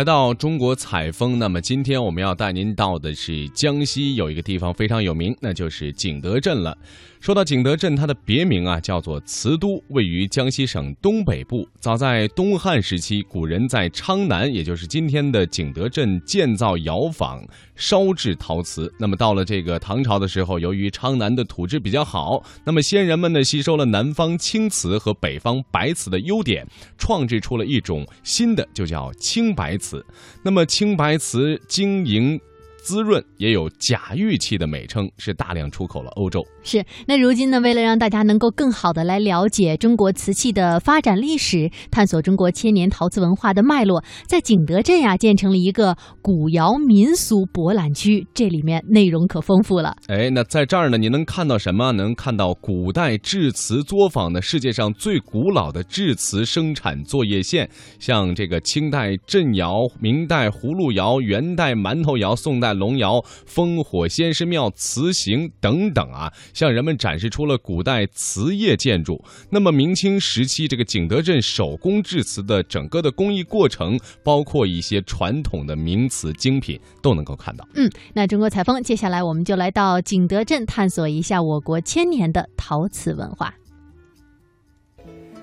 来到中国采风，那么今天我们要带您到的是江西，有一个地方非常有名，那就是景德镇了。说到景德镇，它的别名啊叫做瓷都，位于江西省东北部。早在东汉时期，古人在昌南，也就是今天的景德镇建造窑坊，烧制陶瓷。那么到了这个唐朝的时候，由于昌南的土质比较好，那么先人们呢吸收了南方青瓷和北方白瓷的优点，创制出了一种新的，就叫青白瓷。那么青白瓷晶莹。滋润也有假玉器的美称，是大量出口了欧洲。是那如今呢，为了让大家能够更好的来了解中国瓷器的发展历史，探索中国千年陶瓷文化的脉络，在景德镇呀建成了一个古窑民俗博览区，这里面内容可丰富了。哎，那在这儿呢，你能看到什么？能看到古代制瓷作坊的世界上最古老的制瓷生产作业线，像这个清代镇窑、明代葫芦窑、元代馒头窑、宋代。龙窑、烽火仙师庙、瓷行等等啊，向人们展示出了古代瓷业建筑。那么明清时期这个景德镇手工制瓷的整个的工艺过程，包括一些传统的名瓷精品，都能够看到。嗯，那中国采风，接下来我们就来到景德镇，探索一下我国千年的陶瓷文化。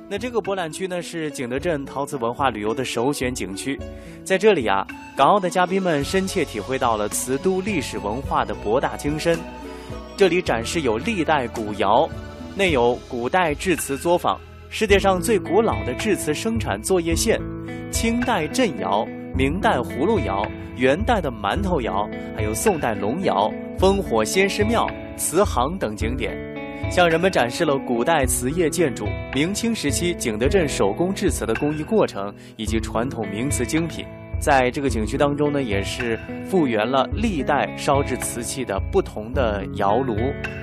那这个博览区呢，是景德镇陶瓷文化旅游的首选景区。在这里啊，港澳的嘉宾们深切体会到了瓷都历史文化的博大精深。这里展示有历代古窑，内有古代制瓷作坊，世界上最古老的制瓷生产作业线，清代镇窑、明代葫芦窑、元代的馒头窑，还有宋代龙窑、烽火仙师庙、瓷行等景点。向人们展示了古代瓷业建筑、明清时期景德镇手工制瓷的工艺过程以及传统名瓷精品。在这个景区当中呢，也是复原了历代烧制瓷器的不同的窑炉。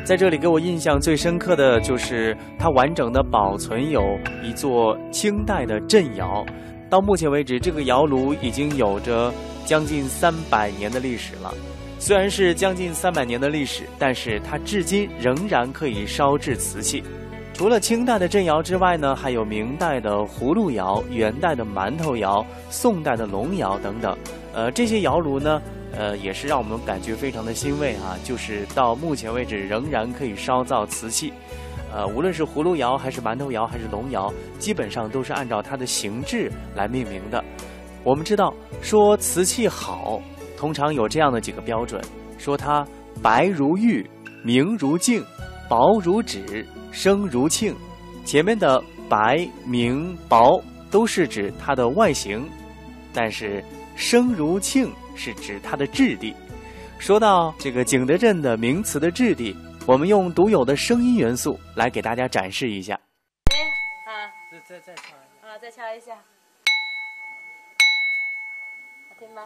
在这里，给我印象最深刻的就是它完整的保存有一座清代的镇窑。到目前为止，这个窑炉已经有着将近三百年的历史了。虽然是将近三百年的历史，但是它至今仍然可以烧制瓷器。除了清代的镇窑之外呢，还有明代的葫芦窑、元代的馒头窑、宋代的龙窑等等。呃，这些窑炉呢，呃，也是让我们感觉非常的欣慰啊。就是到目前为止仍然可以烧造瓷器。呃，无论是葫芦窑还是馒头窑还是龙窑，基本上都是按照它的形制来命名的。我们知道，说瓷器好。通常有这样的几个标准，说它白如玉、明如镜、薄如纸、声如磬。前面的白、明、薄都是指它的外形，但是声如磬是指它的质地。说到这个景德镇的名词的质地，我们用独有的声音元素来给大家展示一下。啊，再再再敲一下，啊，再敲一下，好听吗？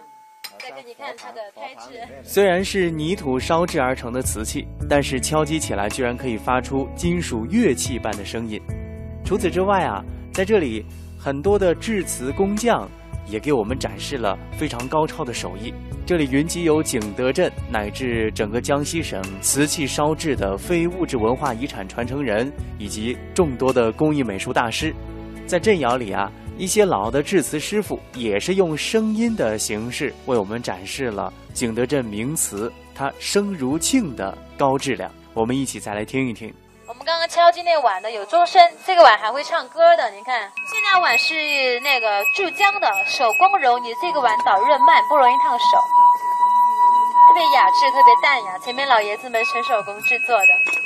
再给你看它的胎质。虽然是泥土烧制而成的瓷器，但是敲击起来居然可以发出金属乐器般的声音。除此之外啊，在这里很多的制瓷工匠也给我们展示了非常高超的手艺。这里云集有景德镇乃至整个江西省瓷器烧制的非物质文化遗产传承人，以及众多的工艺美术大师。在镇窑里啊。一些老的制瓷师傅也是用声音的形式为我们展示了景德镇名瓷它声如磬的高质量。我们一起再来听一听。我们刚刚敲击那碗呢有钟声，这个碗还会唱歌的。你看，这两碗是那个注浆的，手工揉你这个碗导热慢，不容易烫手，特别雅致，特别淡雅。前面老爷子们纯手工制作的。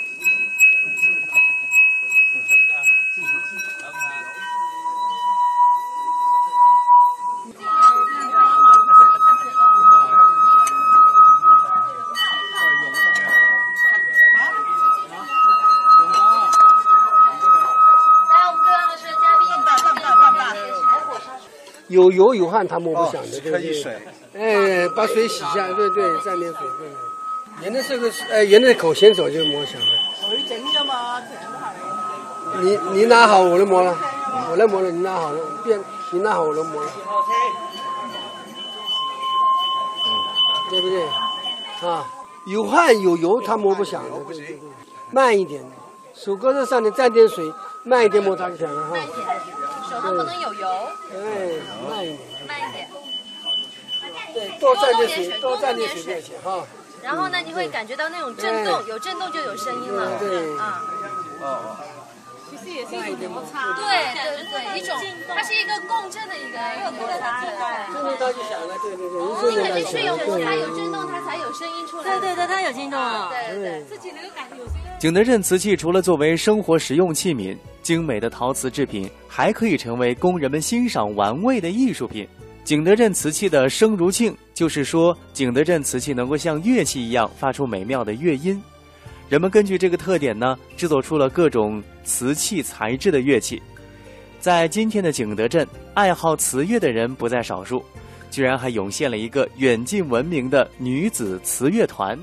有油有汗，他摸不响的，对可以水。哎，把水洗下，对对，蘸点水，对。沿着这个，哎，沿着口先走就摸响了。你你拿好，我来摸了，我来摸了，你拿好了，别，你拿好，我来摸了。对不对？啊，有汗有油，它摸不响的，对对对。慢一点，手搁在上面蘸点水，慢一点摸它就响了哈。手上不能有油。哎，慢一点。慢一点。对，多蘸点水水，多蘸点水水就行哈。然后呢，你会感觉到那种震动，有震动就有声音了。对啊，其实也是一种摩擦。对对对，一种，它是一个共振的一个摩擦。震动它就响了，对对对，一你震动它肯定是有它。有震动，它才有声音出来。对对对，它有震动啊。对对对。自己能够感觉有声音。景德镇瓷器除了作为生活实用器皿，精美的陶瓷制品，还可以成为供人们欣赏玩味的艺术品。景德镇瓷器的声如磬，就是说景德镇瓷器能够像乐器一样发出美妙的乐音。人们根据这个特点呢，制作出了各种瓷器材质的乐器。在今天的景德镇，爱好瓷乐的人不在少数，居然还涌现了一个远近闻名的女子瓷乐团。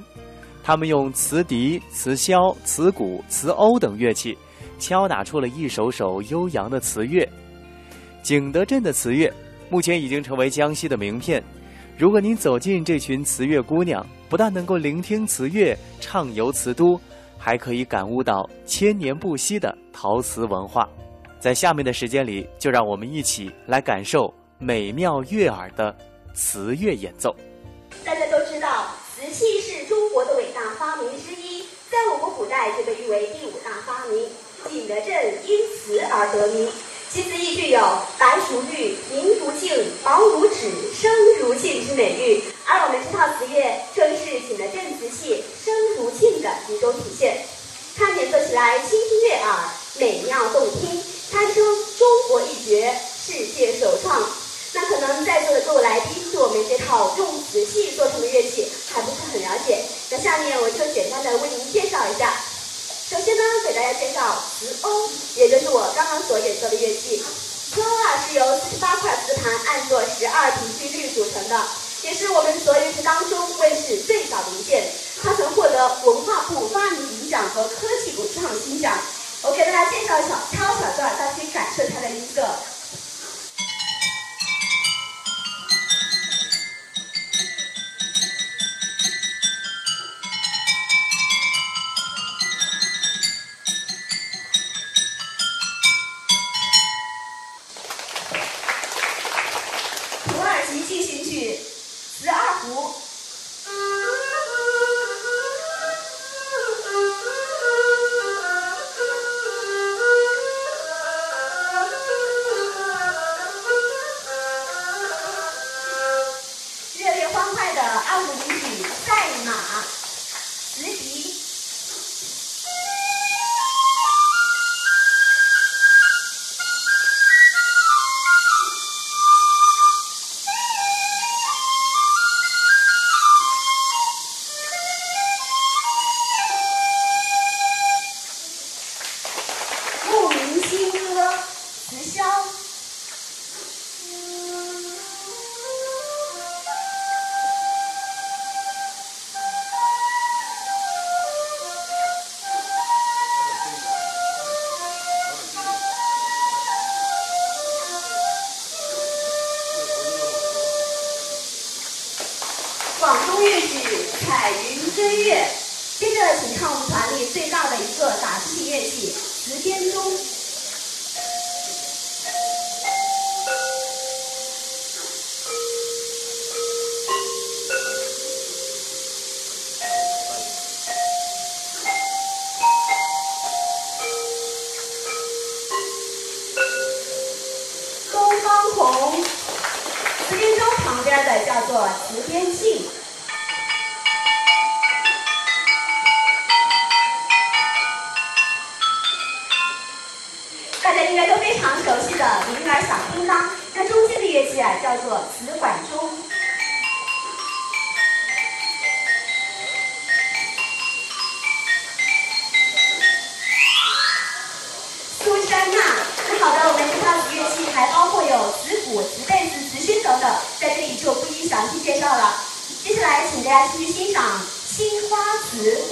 他们用瓷笛、瓷箫、瓷鼓、瓷瓯等乐器，敲打出了一首首悠扬的瓷乐。景德镇的瓷乐目前已经成为江西的名片。如果您走进这群瓷乐姑娘，不但能够聆听瓷乐、畅游瓷都，还可以感悟到千年不息的陶瓷文化。在下面的时间里，就让我们一起来感受美妙悦耳的瓷乐演奏。大家都知道，瓷器是中国的伟大发明之一，在我国古代就被誉为第五大发明。景德镇因瓷而得名，其瓷艺具有“白如玉、明如镜、薄如纸、声如磬”之美誉。而我们这套瓷乐正是景德镇瓷器“声如磬”的集中体现。它演奏起来清新悦耳，美妙动听，堪称中国一绝，世界首创。那可能在座的各位来宾对我们这套用瓷器做成的乐器还不是很了解，那下面我就简单的为您介绍一下。首先呢，给大家介绍瓷瓯，也就是我刚刚所演奏的乐器。瓷瓯啊是由四十八块瓷盘按作十二平均律组成的，也是我们所有乐器当中问世最早的一件。它曾获得文化部发明银奖和科技部创新奖。我给大家介绍一下挑小段，大家可《十二胡》。彩云追月》，接着请看我们团里最大的一个打击乐器——瓷编钟。东方红，瓷编钟旁边的叫做瓷编磬。的铃儿响叮当，那中间的乐器啊叫做瓷管钟。苏珊娜，那好的，我们这套瓷乐器还包括有瓷鼓、瓷贝斯、瓷埙等等，在这里就不一一详细介绍了。接下来，请大家继续欣赏青花瓷。